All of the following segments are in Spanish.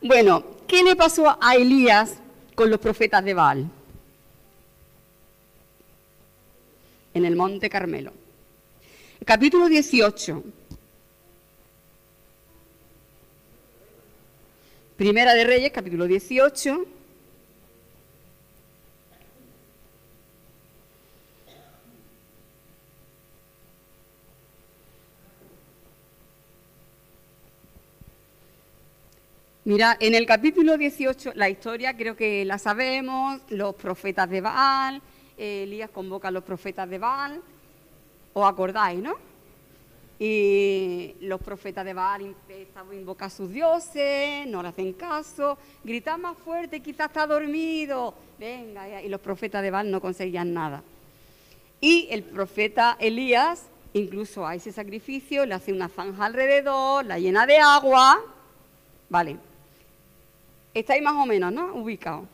Bueno, ¿qué le pasó a Elías con los profetas de Baal? En el Monte Carmelo. capítulo 18. Primera de Reyes, capítulo 18. Mira, en el capítulo 18, la historia creo que la sabemos, los profetas de Baal, Elías convoca a los profetas de Baal, os acordáis, ¿no? Y los profetas de Baal empiezan a invocar a sus dioses, no le hacen caso, gritan más fuerte, quizás está dormido, venga, y los profetas de Baal no conseguían nada. Y el profeta Elías, incluso a ese sacrificio, le hace una zanja alrededor, la llena de agua, vale, Estáis más o menos, ¿no? Ubicados.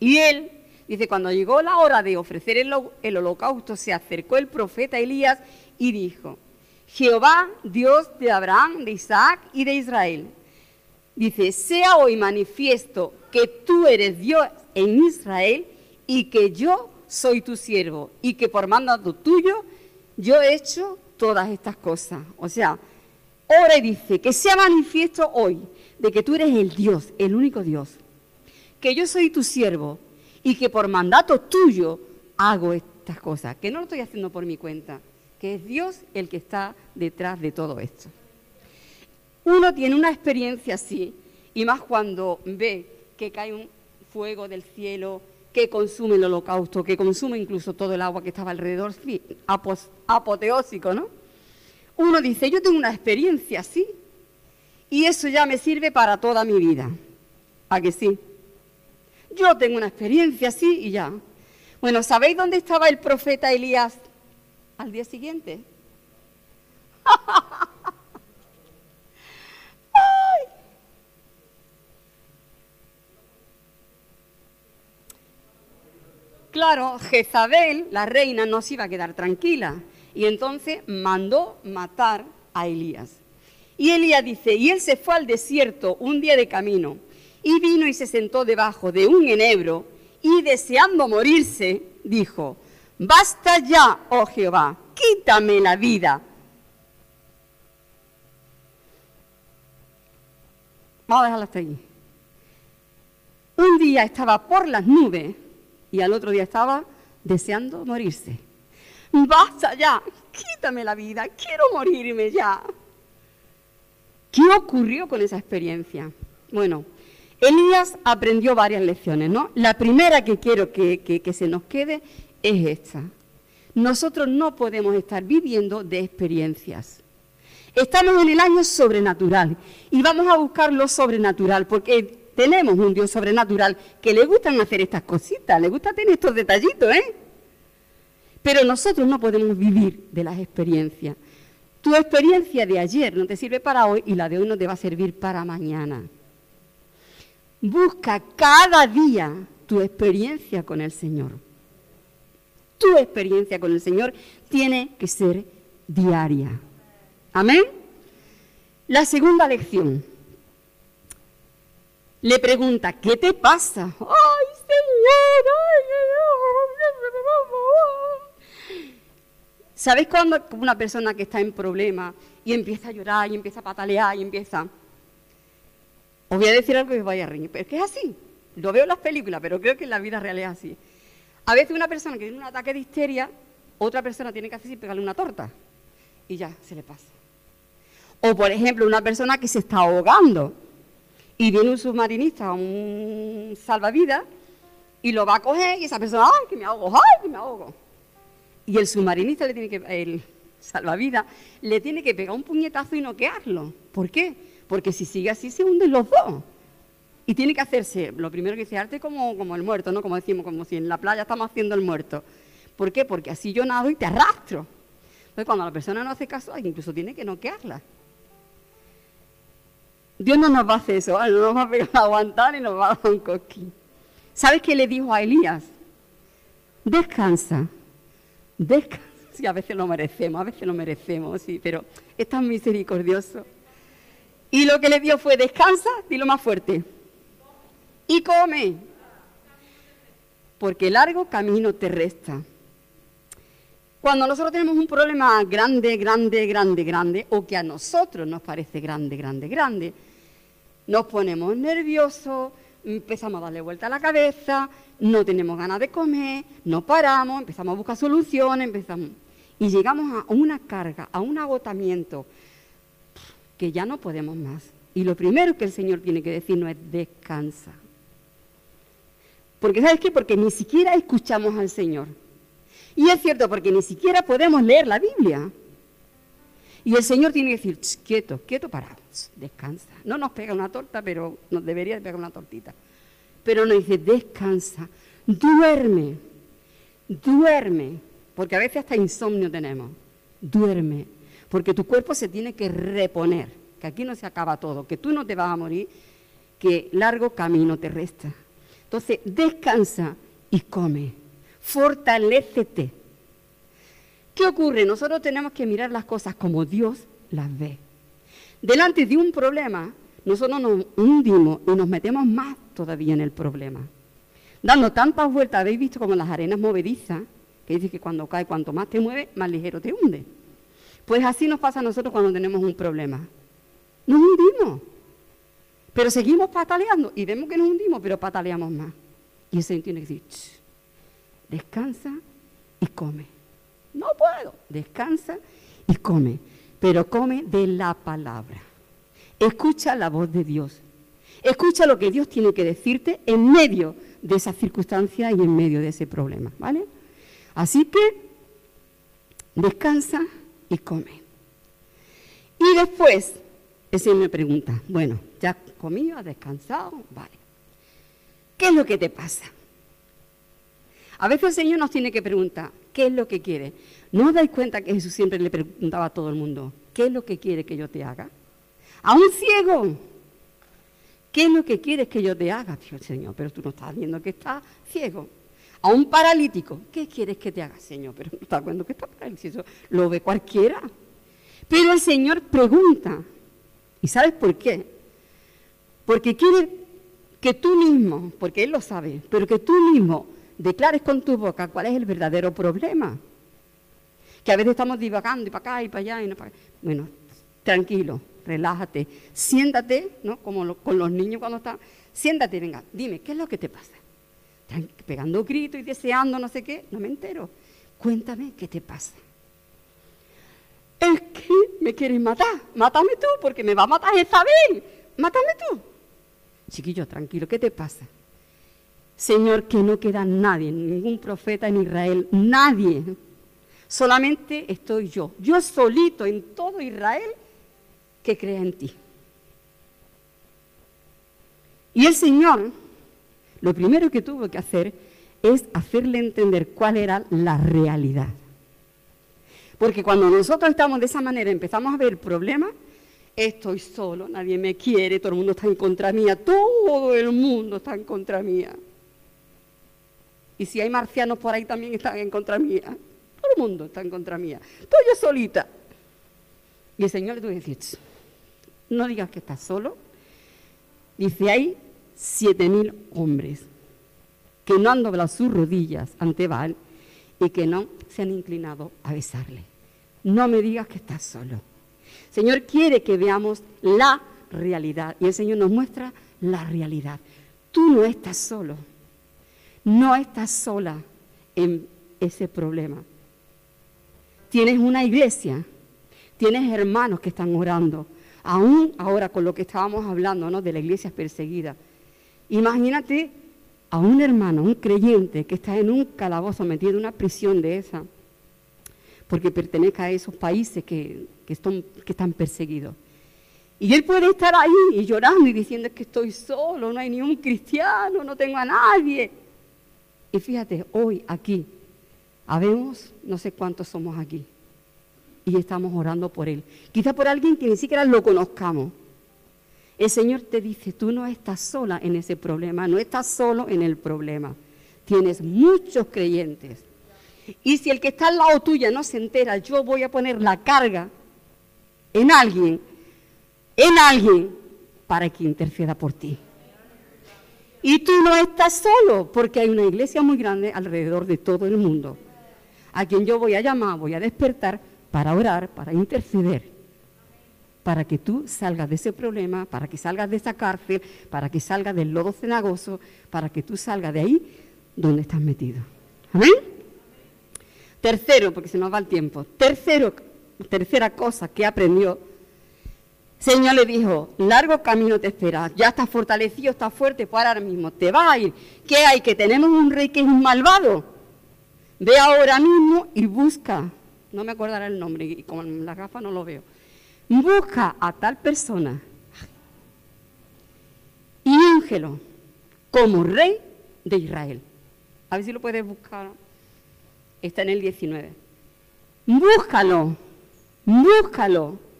Y él dice, cuando llegó la hora de ofrecer el, el holocausto, se acercó el profeta Elías y dijo, Jehová, Dios de Abraham, de Isaac y de Israel. Dice, sea hoy manifiesto que tú eres Dios en Israel y que yo soy tu siervo y que por mandato tuyo yo he hecho todas estas cosas. O sea, ora dice, que sea manifiesto hoy de que tú eres el Dios, el único Dios, que yo soy tu siervo y que por mandato tuyo hago estas cosas, que no lo estoy haciendo por mi cuenta, que es Dios el que está detrás de todo esto. Uno tiene una experiencia así, y más cuando ve que cae un fuego del cielo, que consume el holocausto, que consume incluso todo el agua que estaba alrededor, apoteósico, ¿no? Uno dice, yo tengo una experiencia así, y eso ya me sirve para toda mi vida. ¿A que sí? Yo tengo una experiencia así y ya. Bueno, ¿sabéis dónde estaba el profeta Elías al día siguiente? Claro, Jezabel, la reina, no se iba a quedar tranquila y entonces mandó matar a Elías. Y Elías dice, y él se fue al desierto un día de camino, y vino y se sentó debajo de un enebro, y deseando morirse, dijo, basta ya, oh Jehová, quítame la vida. Vamos a dejarlo hasta ahí. Un día estaba por las nubes y al otro día estaba deseando morirse. Basta ya, quítame la vida, quiero morirme ya. ¿Qué ocurrió con esa experiencia? Bueno, Elías aprendió varias lecciones, ¿no? La primera que quiero que, se nos quede es esta. Nosotros no podemos estar viviendo de experiencias. Estamos en el año sobrenatural y vamos a buscar lo sobrenatural porque tenemos un Dios sobrenatural que le gustan hacer estas cositas, le gusta tener estos detallitos, ¿eh? Pero nosotros no podemos vivir de las experiencias. Tu experiencia de ayer no te sirve para hoy y la de hoy no te va a servir para mañana. Busca cada día tu experiencia con el Señor. Tu experiencia con el Señor tiene que ser diaria. Amén. La segunda lección. Le pregunta, ¿qué te pasa? ¡Ay, Señor! ¿Sabéis cuando una persona que está en problema y empieza a llorar y empieza a patalear y empieza... Os voy a decir algo que os vaya a reír, pero es que es así. Lo veo en las películas, pero creo que en la vida real es así. A veces una persona que tiene un ataque de histeria, otra persona tiene que hacer pegarle una torta y ya, se le pasa. O por ejemplo, una persona que se está ahogando y viene un submarinista, un salvavidas, y lo va a coger y esa persona, ¡ay, que me ahogo! ¡ay, que me ahogo! Y el submarinista le tiene que, el salvavidas, le tiene que pegar un puñetazo y noquearlo. ¿Por qué? Porque si sigue así se hunden los dos. Y tiene que hacerse, lo primero que dice, arte como, como el muerto, ¿no? Como decimos, como si en la playa estamos haciendo el muerto. ¿Por qué? Porque así yo nado y te arrastro. Entonces cuando la persona no hace caso, incluso tiene que noquearla. Dios no nos va a hacer eso, no nos va a pegar a aguantar y nos va a dar un coquín. ¿Sabes qué le dijo a Elías? Descansa Sí, a veces lo merecemos, a veces lo merecemos, sí, pero es tan misericordioso. Y lo que le dio fue descansa, dilo más fuerte. Y come. Porque largo camino te resta. Cuando nosotros tenemos un problema grande, grande, grande, grande, o que a nosotros nos parece grande, grande, grande, nos ponemos nerviosos, empezamos a darle vuelta a la cabeza, no tenemos ganas de comer, no paramos, empezamos a buscar soluciones, empezamos y llegamos a una carga, a un agotamiento que ya no podemos más. Y lo primero que el Señor tiene que decirnos es descansa. Porque ¿sabes qué? Porque ni siquiera escuchamos al Señor. Y es cierto, porque ni siquiera podemos leer la Biblia. Y el Señor tiene que decir, quieto, quieto, parado, descansa. No nos pega una torta, pero nos debería pegar una tortita. Pero nos dice, descansa, duerme, duerme, porque a veces hasta insomnio tenemos. Duerme, porque tu cuerpo se tiene que reponer, que aquí no se acaba todo, que tú no te vas a morir, que largo camino te resta. Entonces, descansa y come, fortalécete. ¿Qué ocurre? Nosotros tenemos que mirar las cosas como Dios las ve. Delante de un problema, nosotros nos hundimos y nos metemos más todavía en el problema. Dando tantas vueltas, habéis visto como las arenas movedizas, que dice que cuando cae, cuanto más te mueve, más ligero te hunde. Pues así nos pasa a nosotros cuando tenemos un problema. Nos hundimos. Pero seguimos pataleando y vemos que nos hundimos, pero pataleamos más. Y Señor tiene que decir, descansa y come. No puedo. Descansa y come. Pero come de la palabra. Escucha la voz de Dios. Escucha lo que Dios tiene que decirte en medio de esa circunstancia y en medio de ese problema, ¿vale? Así que descansa y come. Y después, Señor me pregunta, bueno, ya has comido, has descansado, vale. ¿Qué es lo que te pasa? A veces el Señor nos tiene que preguntar, ¿qué es lo que quiere? ¿No os dais cuenta que Jesús siempre le preguntaba a todo el mundo, ¿qué es lo que quiere que yo te haga? A un ciego, ¿Qué es lo que quieres que yo te haga? Señor, pero tú no estás viendo que está ciego. A un paralítico, ¿qué quieres que te haga, Señor? Pero no estás viendo que está paralítico. Lo ve cualquiera. Pero el Señor pregunta. ¿Y sabes por qué? Porque quiere que tú mismo, porque Él lo sabe, pero que tú mismo declares con tu boca cuál es el verdadero problema. Que a veces estamos divagando y para acá y para allá y no para. Bueno, tranquilo, relájate, siéntate, ¿no? Como con los niños cuando están, siéntate, venga, dime, ¿qué es lo que te pasa? Pegando gritos y deseando no sé qué, no me entero. Cuéntame qué te pasa. Es que me quieres matar, mátame tú, porque me va a matar Isabel, mátame tú. Chiquillo, tranquilo, ¿qué te pasa? Señor, que no queda nadie, ningún profeta en Israel, nadie. Solamente estoy yo, yo solito en todo Israel que crea en ti. Y el Señor, lo primero que tuvo que hacer es hacerle entender cuál era la realidad. Porque cuando nosotros estamos de esa manera, empezamos a ver problemas, estoy solo, nadie me quiere, todo el mundo está en contra mía, todo el mundo está en contra mía. Y si hay marcianos por ahí también están en contra mía. Todo el mundo está en contra mía. Estoy yo solita. Y el Señor le tuvo que decir, no digas que estás solo. Dice, hay siete mil hombres que no han doblado sus rodillas ante Baal y que no se han inclinado a besarle. No me digas que estás solo. Señor quiere que veamos la realidad y el Señor nos muestra la realidad. Tú no estás solo, no estás sola en ese problema. Tienes una iglesia, tienes hermanos que están orando, aún ahora con lo que estábamos hablando, ¿no? De la iglesia perseguida. Imagínate a un hermano, un creyente que está en un calabozo metido en una prisión de esa, porque pertenece a esos países que, que, que están perseguidos. Y él puede estar ahí y llorando y diciendo que estoy solo, no hay ni un cristiano, no tengo a nadie. Y fíjate, hoy aquí, habemos, no sé cuántos somos aquí, y estamos orando por él. Quizá por alguien que ni siquiera lo conozcamos. El Señor te dice, tú no estás sola en ese problema, no estás solo en el problema. Tienes muchos creyentes. Y si el que está al lado tuya no se entera, yo voy a poner la carga en alguien en alguien para que interceda por ti. Y tú no estás solo, porque hay una iglesia muy grande alrededor de todo el mundo, a quien yo voy a llamar, voy a despertar para orar, para interceder, para que tú salgas de ese problema, para que salgas de esa cárcel, para que salgas del lodo cenagoso, para que tú salgas de ahí donde estás metido. Amén. Tercero, porque se nos va el tiempo. Tercero, tercera cosa que aprendió Señor le dijo, largo camino te espera, ya estás fortalecido, estás fuerte, pues ahora mismo te vas a ir. ¿Qué hay? Que tenemos un rey que es un malvado. Ve ahora mismo y busca, no me acordará el nombre, y con la gafa no lo veo. Busca a tal persona y úngelo como rey de Israel. A ver si lo puedes buscar. Está en el 19. Búscalo, búscalo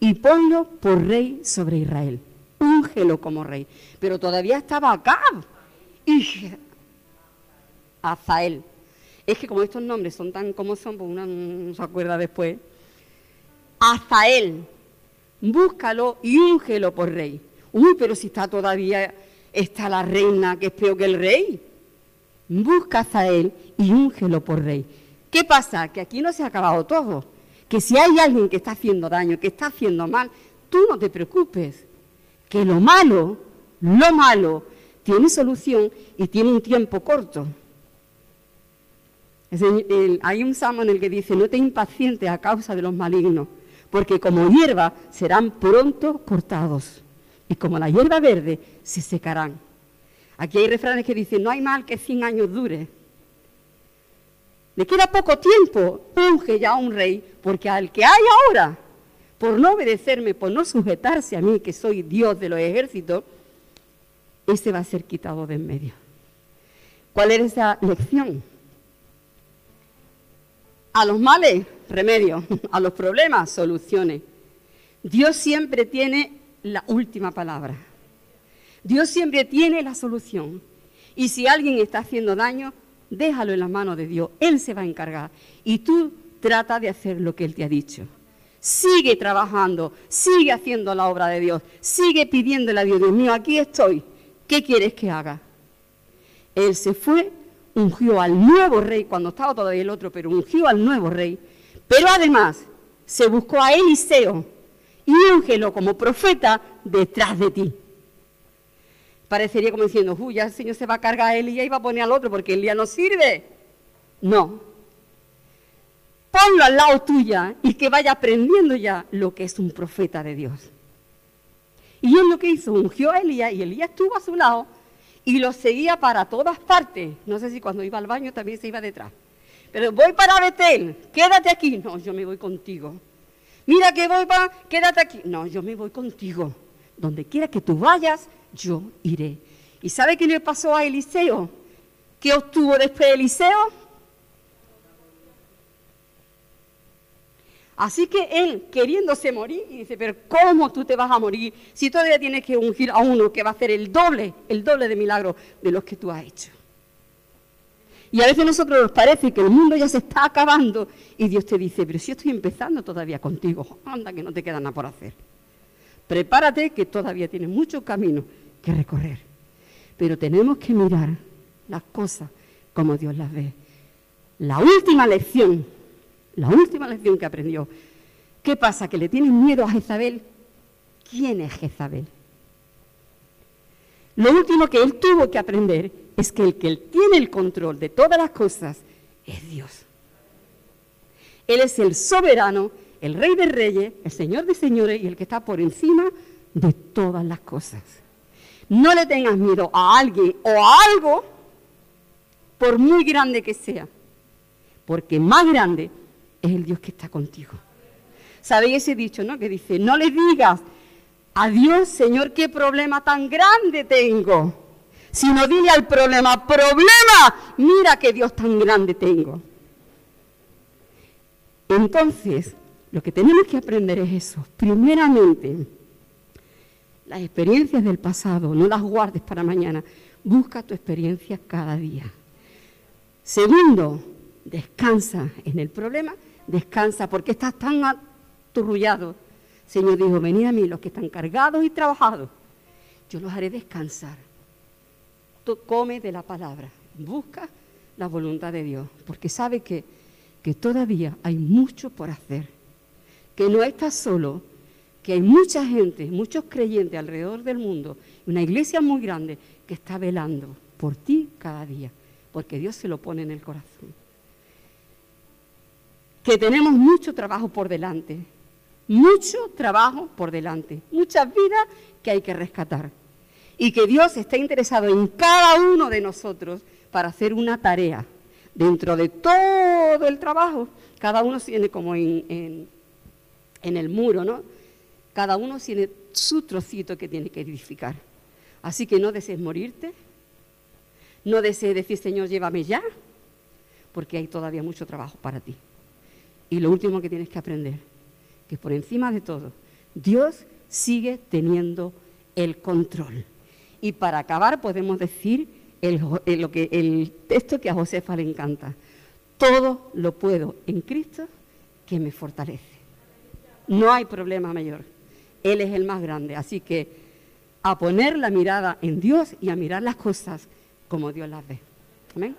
y ponlo por rey sobre Israel. Úngelo como rey. Pero todavía estaba acá. Y Azael. Es que como estos nombres son tan como son, pues uno no se acuerda después. Azael. Búscalo y úngelo por rey. Uy, pero si está todavía, está la reina que es peor que el rey. Busca a Azael y úngelo por rey. ¿Qué pasa? Que aquí no se ha acabado todo que si hay alguien que está haciendo daño, que está haciendo mal, tú no te preocupes, que lo malo, lo malo, tiene solución y tiene un tiempo corto. hay un salmo en el que dice, no te impacientes a causa de los malignos, porque como hierba serán pronto cortados, y como la hierba verde se secarán. Aquí hay refranes que dicen, no hay mal que 100 años dure. Le queda poco tiempo, unge ya un rey, porque al que hay ahora, por no obedecerme, por no sujetarse a mí, que soy Dios de los ejércitos, ese va a ser quitado de en medio. ¿Cuál es esa lección? A los males, remedio. A los problemas, soluciones. Dios siempre tiene la última palabra. Dios siempre tiene la solución. Y si alguien está haciendo daño, déjalo en las manos de Dios, Él se va a encargar. Y tú trata de hacer lo que Él te ha dicho. Sigue trabajando, sigue haciendo la obra de Dios, sigue pidiéndole a Dios, Dios mío, aquí estoy, ¿qué quieres que haga? Él se fue, ungió al nuevo rey, cuando estaba todavía el otro, pero ungió al nuevo rey, pero además se buscó a Eliseo y úngelo como profeta detrás de ti parecería como diciendo, uy, ya el Señor se va a cargar a Elías y va a poner al otro porque Elías no sirve. No. Ponlo al lado tuya y que vaya aprendiendo ya lo que es un profeta de Dios. Y él lo que hizo, ungió a Elías y Elías estuvo a su lado y lo seguía para todas partes. No sé si cuando iba al baño también se iba detrás. Pero voy para Betel, quédate aquí. No, yo me voy contigo. Mira que voy para, quédate aquí. No, yo me voy contigo. Donde quiera que tú vayas, yo iré. ¿Y sabe qué le pasó a Eliseo? ¿Qué obtuvo después de Eliseo? Así que él, queriéndose morir, y dice, pero ¿cómo tú te vas a morir si todavía tienes que ungir a uno que va a hacer el doble, el doble de milagros de los que tú has hecho? Y a veces a nosotros nos parece que el mundo ya se está acabando y Dios te dice, pero si estoy empezando todavía contigo, anda que no te queda nada por hacer. Prepárate que todavía tienes mucho camino que recorrer. Pero tenemos que mirar las cosas como Dios las ve. La última lección, la última lección que aprendió. ¿Qué pasa? ¿Que le tienen miedo a Jezabel? ¿Quién es Jezabel? Lo último que él tuvo que aprender es que el que tiene el control de todas las cosas es Dios. Él es el soberano el rey de reyes, el señor de señores y el que está por encima de todas las cosas. No le tengas miedo a alguien o a algo, por muy grande que sea, porque más grande es el Dios que está contigo. ¿Sabéis ese dicho, no? Que dice, no le digas a Dios, Señor, qué problema tan grande tengo, sino dile al problema, problema, mira qué Dios tan grande tengo. Entonces, lo que tenemos que aprender es eso. Primeramente, las experiencias del pasado, no las guardes para mañana. Busca tu experiencia cada día. Segundo, descansa en el problema, descansa porque estás tan aturrullado, Señor dijo, venid a mí los que están cargados y trabajados, yo los haré descansar. Tú come de la palabra, busca la voluntad de Dios, porque sabe que, que todavía hay mucho por hacer, que no estás solo, que hay mucha gente, muchos creyentes alrededor del mundo, una iglesia muy grande que está velando por ti cada día, porque Dios se lo pone en el corazón. Que tenemos mucho trabajo por delante, mucho trabajo por delante, muchas vidas que hay que rescatar. Y que Dios está interesado en cada uno de nosotros para hacer una tarea. Dentro de todo el trabajo, cada uno tiene como en, en, en el muro, ¿no? Cada uno tiene su trocito que tiene que edificar. Así que no desees morirte, no desees decir, Señor, llévame ya, porque hay todavía mucho trabajo para ti. Y lo último que tienes que aprender, que por encima de todo, Dios sigue teniendo el control. Y para acabar podemos decir el, que, el texto que a Josefa le encanta. Todo lo puedo en Cristo que me fortalece. No hay problema mayor. Él es el más grande. Así que a poner la mirada en Dios y a mirar las cosas como Dios las ve. Amén.